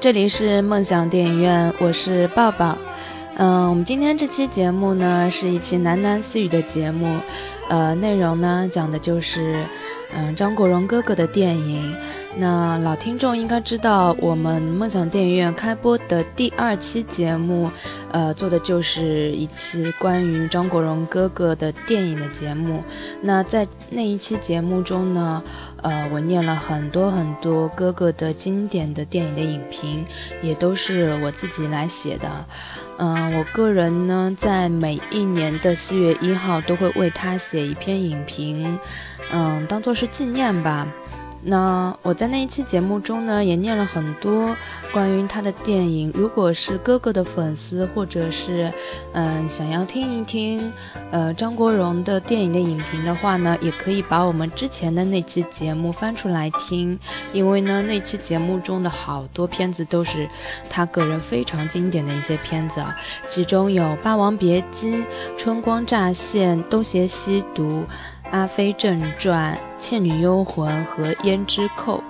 这里是梦想电影院，我是抱抱。嗯，我们今天这期节目呢，是一期喃喃私语的节目。呃，内容呢，讲的就是嗯张国荣哥哥的电影。那老听众应该知道，我们梦想电影院开播的第二期节目，呃，做的就是一期关于张国荣哥哥的电影的节目。那在那一期节目中呢，呃，我念了很多很多哥哥的经典的电影的影评，也都是我自己来写的。嗯，我个人呢，在每一年的四月一号都会为他写一篇影评，嗯，当做是纪念吧。那我在那一期节目中呢，也念了很多关于他的电影。如果是哥哥的粉丝，或者是嗯想要听一听呃张国荣的电影的影评的话呢，也可以把我们之前的那期节目翻出来听，因为呢那期节目中的好多片子都是他个人非常经典的一些片子，其中有《霸王别姬》《春光乍现》《东邪西毒》。《阿飞正传》《倩女幽魂》和《胭脂扣》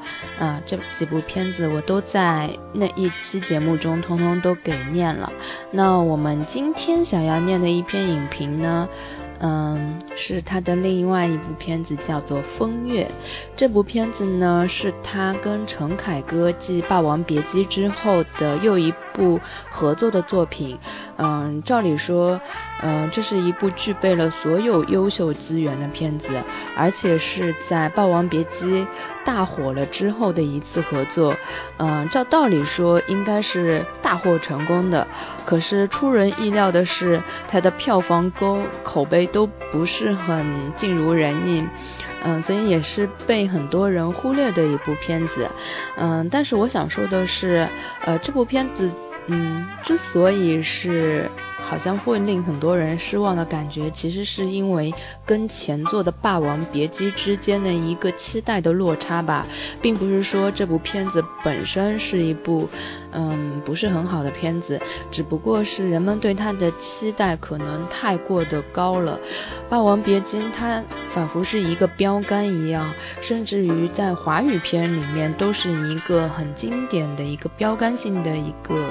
啊，这几部片子我都在那一期节目中通通都给念了。那我们今天想要念的一篇影评呢？嗯，是他的另外一部片子，叫做《风月》。这部片子呢，是他跟陈凯歌继《霸王别姬》之后的又一部合作的作品。嗯，照理说，嗯，这是一部具备了所有优秀资源的片子，而且是在《霸王别姬》大火了之后的一次合作。嗯，照道理说，应该是大获成功的。可是出人意料的是，它的票房高，口碑。都不是很尽如人意，嗯，所以也是被很多人忽略的一部片子，嗯，但是我想说的是，呃，这部片子，嗯，之所以是。好像会令很多人失望的感觉，其实是因为跟前作的《霸王别姬》之间的一个期待的落差吧，并不是说这部片子本身是一部，嗯，不是很好的片子，只不过是人们对它的期待可能太过的高了。《霸王别姬》它仿佛是一个标杆一样，甚至于在华语片里面都是一个很经典的一个标杆性的一个。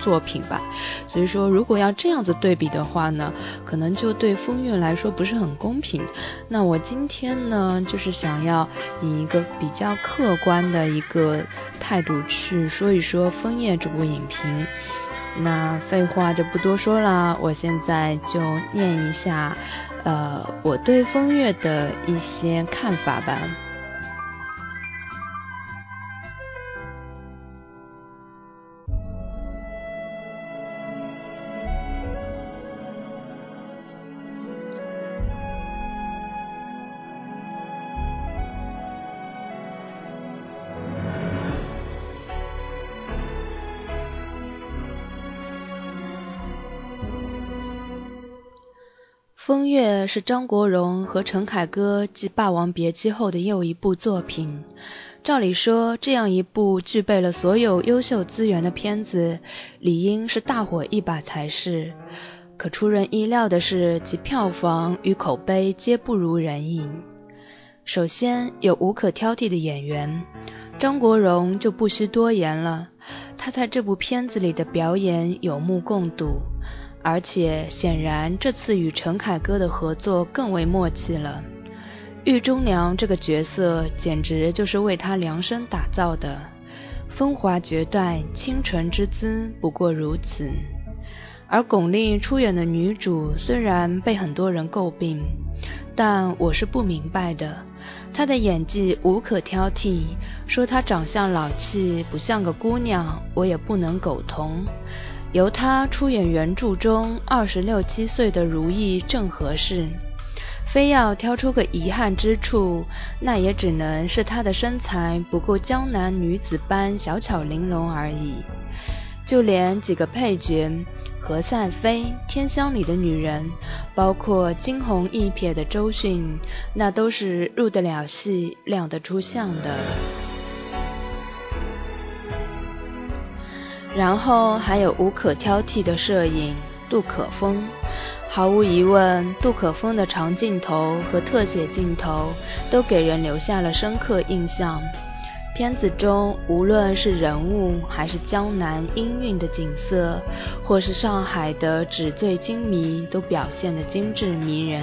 作品吧，所以说如果要这样子对比的话呢，可能就对风月来说不是很公平。那我今天呢，就是想要以一个比较客观的一个态度去说一说枫叶这部影评。那废话就不多说了，我现在就念一下，呃，我对风月的一些看法吧。《风月》是张国荣和陈凯歌继《霸王别姬》后的又一部作品。照理说，这样一部具备了所有优秀资源的片子，理应是大火一把才是。可出人意料的是，其票房与口碑皆不如人意。首先有无可挑剔的演员，张国荣就不需多言了，他在这部片子里的表演有目共睹。而且显然，这次与陈凯歌的合作更为默契了。玉忠娘这个角色简直就是为他量身打造的，风华绝代、清纯之姿不过如此。而巩俐出演的女主虽然被很多人诟病，但我是不明白的。她的演技无可挑剔，说她长相老气，不像个姑娘，我也不能苟同。由他出演原著中二十六七岁的如意正合适，非要挑出个遗憾之处，那也只能是他的身材不够江南女子般小巧玲珑而已。就连几个配角，何赛飞、天香里的女人，包括惊鸿一瞥的周迅，那都是入得了戏、亮得出相的。然后还有无可挑剔的摄影，杜可风。毫无疑问，杜可风的长镜头和特写镜头都给人留下了深刻印象。片子中无论是人物，还是江南氤氲的景色，或是上海的纸醉金迷，都表现得精致迷人。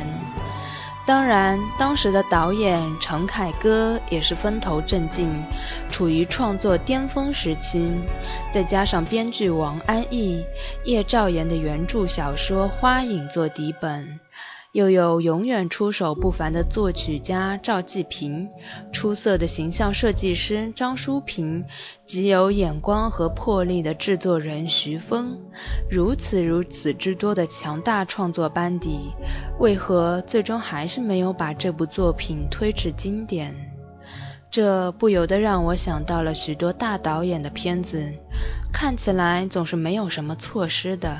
当然，当时的导演陈凯歌也是风头正劲，处于创作巅峰时期。再加上编剧王安忆、叶兆言的原著小说《花影》做底本。又有永远出手不凡的作曲家赵季平，出色的形象设计师张淑平，极有眼光和魄力的制作人徐峰，如此如此之多的强大创作班底，为何最终还是没有把这部作品推至经典？这不由得让我想到了许多大导演的片子，看起来总是没有什么错失的。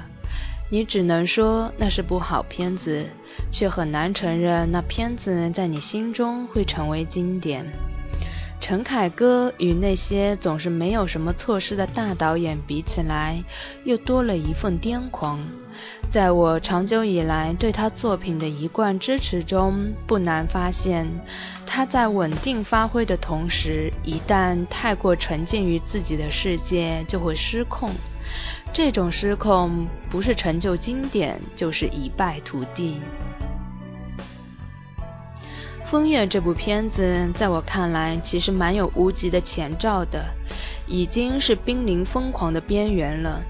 你只能说那是部好片子，却很难承认那片子在你心中会成为经典。陈凯歌与那些总是没有什么错失的大导演比起来，又多了一份癫狂。在我长久以来对他作品的一贯支持中，不难发现，他在稳定发挥的同时，一旦太过沉浸于自己的世界，就会失控。这种失控不是成就经典，就是一败涂地。《风月》这部片子在我看来，其实蛮有无极的前兆的，已经是濒临疯狂的边缘了。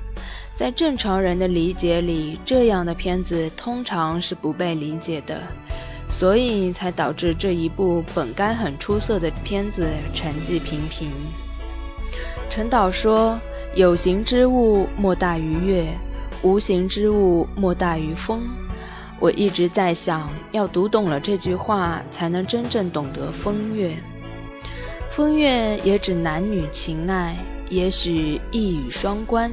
在正常人的理解里，这样的片子通常是不被理解的，所以才导致这一部本该很出色的片子成绩平平。陈导说。有形之物莫大于月，无形之物莫大于风。我一直在想，要读懂了这句话，才能真正懂得风月。风月也指男女情爱，也许一语双关。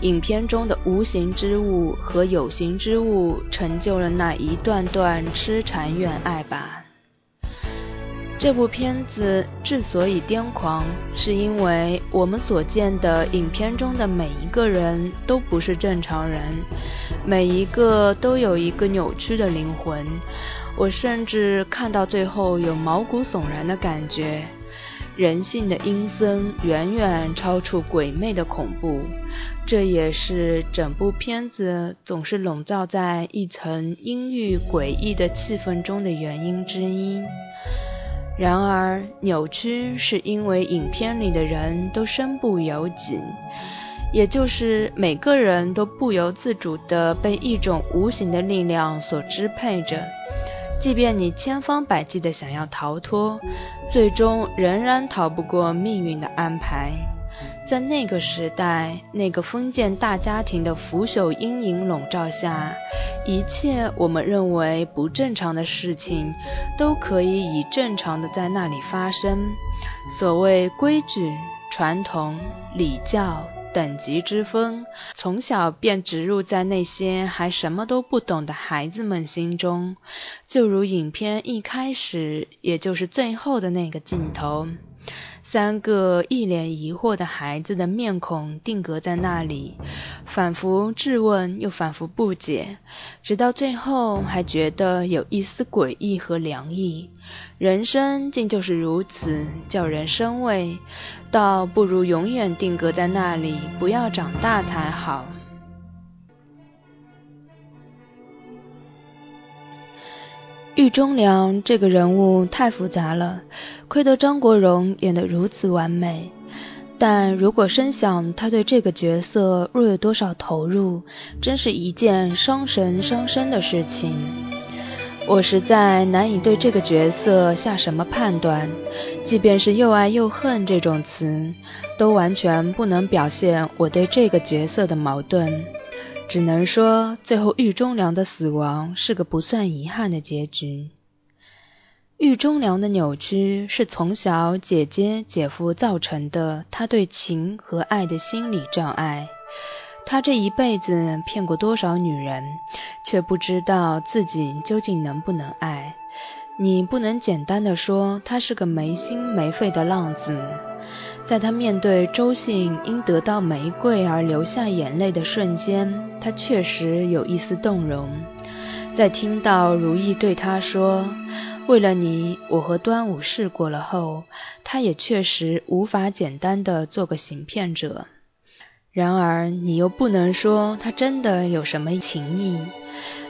影片中的无形之物和有形之物，成就了那一段段痴缠怨爱吧。这部片子之所以癫狂，是因为我们所见的影片中的每一个人都不是正常人，每一个都有一个扭曲的灵魂。我甚至看到最后有毛骨悚然的感觉。人性的阴森远远超出鬼魅的恐怖，这也是整部片子总是笼罩在一层阴郁诡异的气氛中的原因之一。然而，扭曲是因为影片里的人都身不由己，也就是每个人都不由自主地被一种无形的力量所支配着。即便你千方百计地想要逃脱，最终仍然逃不过命运的安排。在那个时代，那个封建大家庭的腐朽阴影笼罩下，一切我们认为不正常的事情，都可以以正常的在那里发生。所谓规矩、传统、礼教、等级之分，从小便植入在那些还什么都不懂的孩子们心中，就如影片一开始，也就是最后的那个镜头。三个一脸疑惑的孩子的面孔定格在那里，反复质问又反复不解，直到最后还觉得有一丝诡异和凉意。人生竟就是如此，叫人生畏，倒不如永远定格在那里，不要长大才好。狱中良这个人物太复杂了，亏得张国荣演得如此完美。但如果深想他对这个角色若有多少投入，真是一件伤神伤身的事情。我实在难以对这个角色下什么判断，即便是又爱又恨这种词，都完全不能表现我对这个角色的矛盾。只能说，最后郁忠良的死亡是个不算遗憾的结局。狱中良的扭曲是从小姐姐姐夫造成的，他对情和爱的心理障碍。他这一辈子骗过多少女人，却不知道自己究竟能不能爱。你不能简单的说他是个没心没肺的浪子。在他面对周信因得到玫瑰而流下眼泪的瞬间，他确实有一丝动容。在听到如意对他说：“为了你，我和端午试过了后，他也确实无法简单的做个行骗者。然而，你又不能说他真的有什么情谊。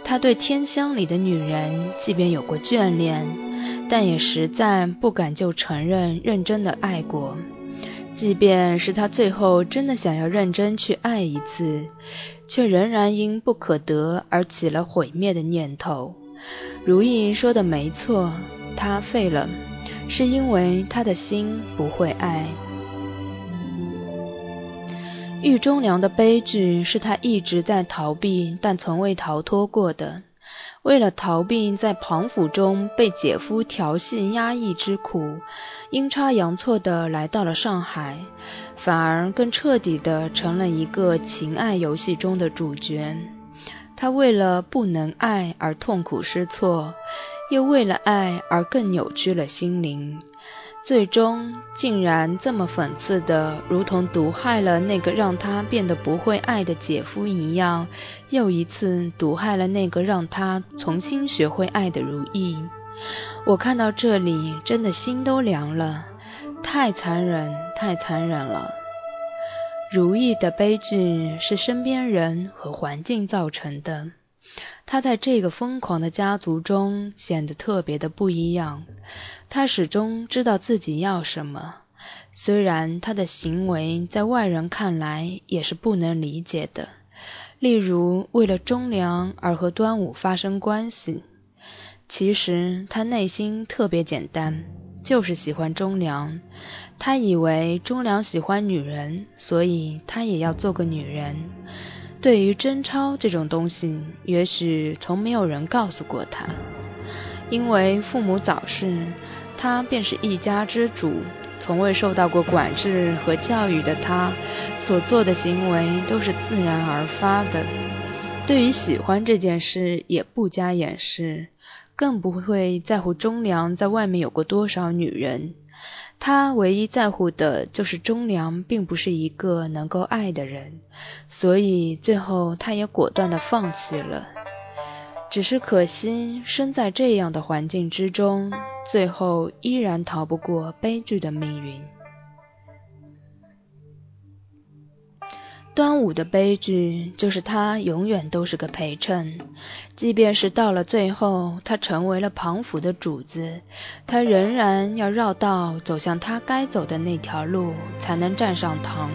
他对天香里的女人，即便有过眷恋，但也实在不敢就承认认真的爱过。即便是他最后真的想要认真去爱一次，却仍然因不可得而起了毁灭的念头。如意说的没错，他废了，是因为他的心不会爱。郁忠良的悲剧是他一直在逃避，但从未逃脱过的。为了逃避在庞府中被姐夫调戏压抑之苦，阴差阳错的来到了上海，反而更彻底的成了一个情爱游戏中的主角。他为了不能爱而痛苦失措，又为了爱而更扭曲了心灵。最终竟然这么讽刺的，如同毒害了那个让他变得不会爱的姐夫一样，又一次毒害了那个让他重新学会爱的如意。我看到这里，真的心都凉了，太残忍，太残忍了。如意的悲剧是身边人和环境造成的。他在这个疯狂的家族中显得特别的不一样。他始终知道自己要什么，虽然他的行为在外人看来也是不能理解的。例如，为了忠良而和端午发生关系。其实他内心特别简单，就是喜欢忠良。他以为忠良喜欢女人，所以他也要做个女人。对于贞操这种东西，也许从没有人告诉过他。因为父母早逝，他便是一家之主，从未受到过管制和教育的他，所做的行为都是自然而发的。对于喜欢这件事，也不加掩饰，更不会在乎忠良在外面有过多少女人。他唯一在乎的就是忠良并不是一个能够爱的人，所以最后他也果断的放弃了。只是可惜，生在这样的环境之中，最后依然逃不过悲剧的命运。端午的悲剧就是他永远都是个陪衬，即便是到了最后，他成为了庞府的主子，他仍然要绕道走向他该走的那条路，才能站上堂。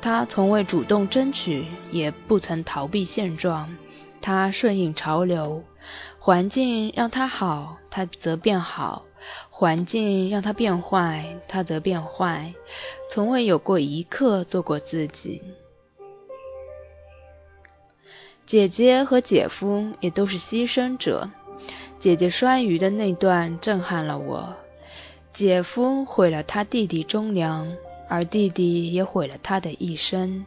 他从未主动争取，也不曾逃避现状，他顺应潮流，环境让他好，他则变好；环境让他变坏，他则变坏。从未有过一刻做过自己。姐姐和姐夫也都是牺牲者。姐姐摔鱼的那段震撼了我。姐夫毁了他弟弟忠良，而弟弟也毁了他的一生。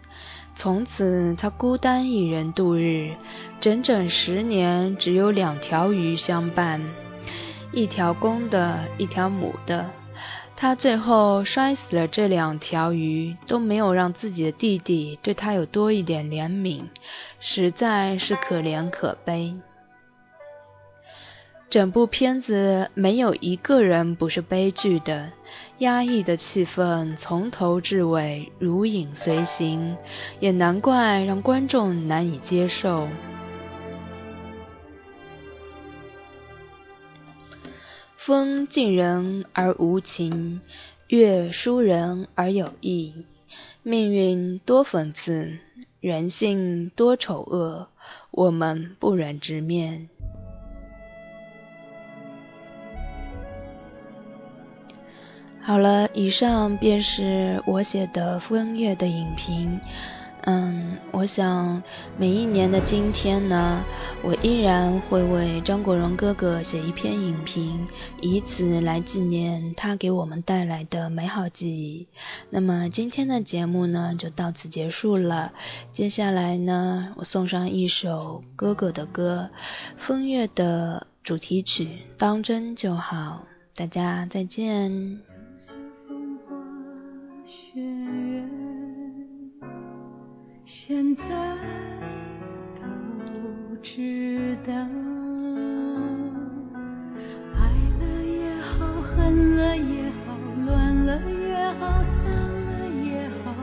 从此他孤单一人度日，整整十年，只有两条鱼相伴，一条公的，一条母的。他最后摔死了这两条鱼，都没有让自己的弟弟对他有多一点怜悯，实在是可怜可悲。整部片子没有一个人不是悲剧的，压抑的气氛从头至尾如影随形，也难怪让观众难以接受。风近人而无情，月疏人而有意。命运多讽刺，人性多丑恶，我们不忍直面。好了，以上便是我写的风月的影评。嗯，我想每一年的今天呢，我依然会为张国荣哥哥写一篇影评，以此来纪念他给我们带来的美好记忆。那么今天的节目呢，就到此结束了。接下来呢，我送上一首哥哥的歌，《风月》的主题曲《当真就好》，大家再见。现在都知道爱了也好恨了也好乱了也好散了也好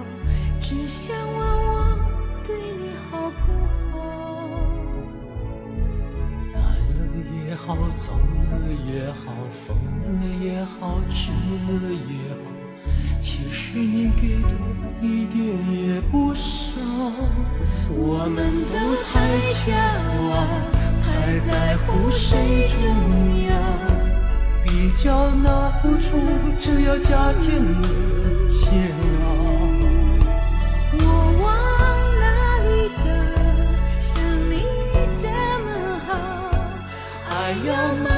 只想问我对你好不好爱了也好走了也好疯了也好痴了也好其实你给的一点也不少，我们都太骄傲，太在乎谁重要，比较那付出，只要加添了煎熬。我往哪里找，像你这么好？还要吗？